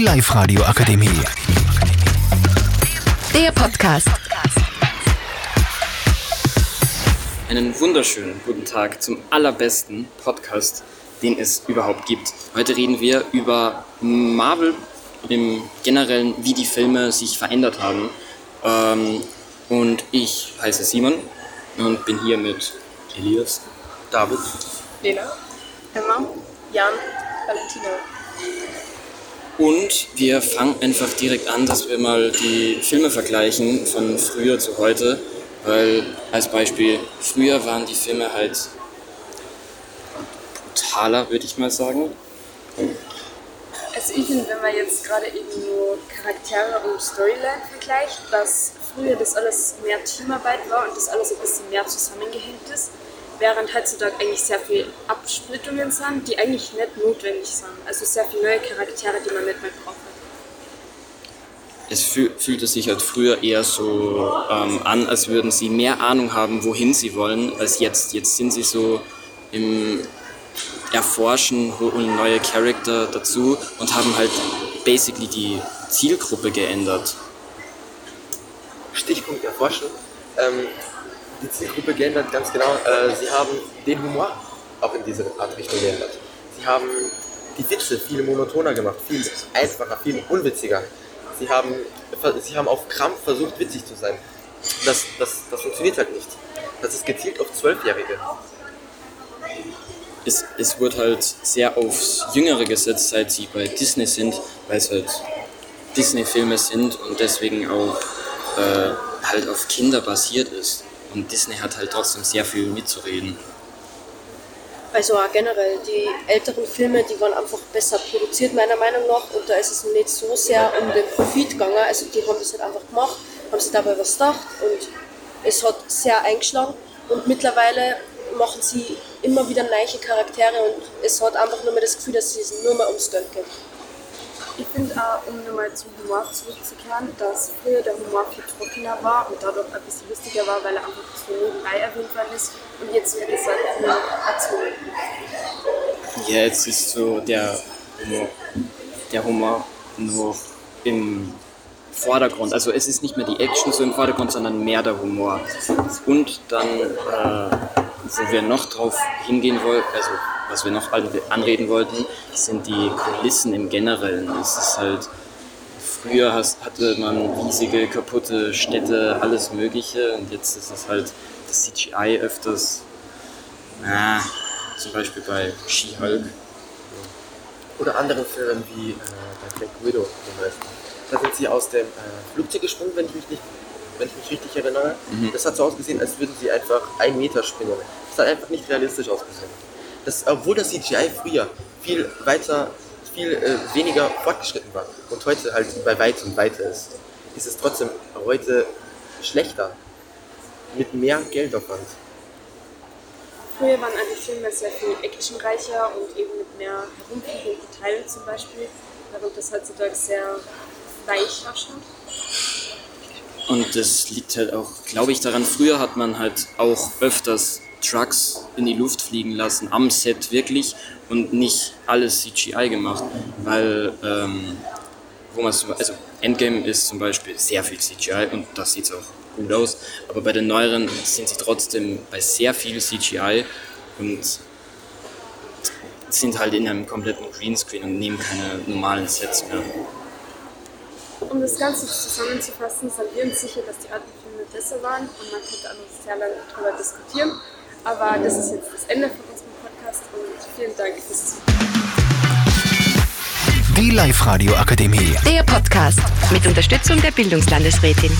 Die Live-Radio Akademie. Der Podcast. Einen wunderschönen guten Tag zum allerbesten Podcast, den es überhaupt gibt. Heute reden wir über Marvel im Generellen, wie die Filme sich verändert haben. Ähm, und ich heiße Simon und bin hier mit Elias, David. Lena, Emma, Jan, Valentina. Und wir fangen einfach direkt an, dass wir mal die Filme vergleichen von früher zu heute. Weil als Beispiel, früher waren die Filme halt brutaler, würde ich mal sagen. Also ich finde, wenn man jetzt gerade eben nur Charaktere und Storyline vergleicht, dass früher das alles mehr Teamarbeit war und das alles ein bisschen mehr zusammengehängt ist, während heutzutage eigentlich sehr viele Absplittungen sind, die eigentlich nicht notwendig sind. Also sehr viele neue Charaktere, die man nicht mehr braucht. Es fühl, fühlte sich halt früher eher so ähm, an, als würden sie mehr Ahnung haben, wohin sie wollen, als jetzt. Jetzt sind sie so im Erforschen, holen neue Charakter dazu und haben halt basically die Zielgruppe geändert. Stichpunkt erforschen. Ähm, die Zielgruppe geändert, ganz genau. Äh, sie haben den Humor auch in diese Art Richtung geändert. Sie haben die Witze viel monotoner gemacht, viel einfacher, viel unwitziger. Sie haben, sie haben auf Krampf versucht, witzig zu sein. Das, das, das funktioniert halt nicht. Das ist gezielt auf Zwölfjährige. Es, es wurde halt sehr aufs Jüngere gesetzt, seit sie bei Disney sind, weil es halt Disney-Filme sind und deswegen auch äh, halt auf Kinder basiert ist. Und Disney hat halt trotzdem sehr viel mitzureden. Also auch generell, die älteren Filme, die waren einfach besser produziert, meiner Meinung nach. Und da ist es nicht so sehr um den Profit gegangen. Also die haben das halt einfach gemacht, haben sich dabei was gedacht und es hat sehr eingeschlagen. Und mittlerweile machen sie immer wieder neue Charaktere und es hat einfach nur mehr das Gefühl, dass es nur mehr ums Geld geht. Ich finde auch, um nochmal zum Humor zurückzukehren, dass früher der Humor viel trockener war und dadurch ein bisschen lustiger war, weil er einfach so nebenbei erwähnt worden ist. Und jetzt, wie gesagt, nur erzwungen. Ja, jetzt ist so der Humor, der Humor nur im Vordergrund. Also es ist nicht mehr die Action so im Vordergrund, sondern mehr der Humor. Und dann, äh, wo wir noch drauf hingehen wollen, also was wir noch anreden wollten, sind die Kulissen im Generellen. Es ist halt, früher hatte man riesige, kaputte Städte, alles Mögliche und jetzt ist es halt das CGI öfters, na, zum Beispiel bei She-Hulk. Oder anderen Filmen wie äh, bei Black Widow zum Beispiel. Da sind sie aus dem äh, Flugzeug gesprungen, wenn ich mich nicht wenn ich mich richtig erinnere. Mhm. Das hat so ausgesehen, als würden sie einfach einen Meter springen. Das hat einfach nicht realistisch ausgesehen dass, obwohl das CGI früher viel weiter, viel äh, weniger fortgeschritten war und heute halt bei weitem weiter ist, ist es trotzdem heute schlechter. Mit mehr Geldaufwand. Früher waren alle Filme sehr viel actionreicher und eben mit mehr herumfliegenden Teilen zum Beispiel, während das heutzutage sehr weich ausschaut. Und das liegt halt auch, glaube ich, daran, früher hat man halt auch öfters Trucks in die Luft fliegen lassen, am Set wirklich und nicht alles CGI gemacht, weil ähm, wo man also Endgame ist zum Beispiel sehr viel CGI und das sieht auch gut aus, aber bei den neueren sind sie trotzdem bei sehr viel CGI und sind halt in einem kompletten Greenscreen und nehmen keine normalen Sets mehr. Um das Ganze zusammenzufassen, sind wir uns sicher, dass die alten Filme besser waren und man könnte auch noch sehr lange darüber diskutieren. Aber das ist jetzt das Ende von unserem Podcast und vielen Dank fürs Die Live-Radio Akademie. Der Podcast mit Unterstützung der Bildungslandesrätin.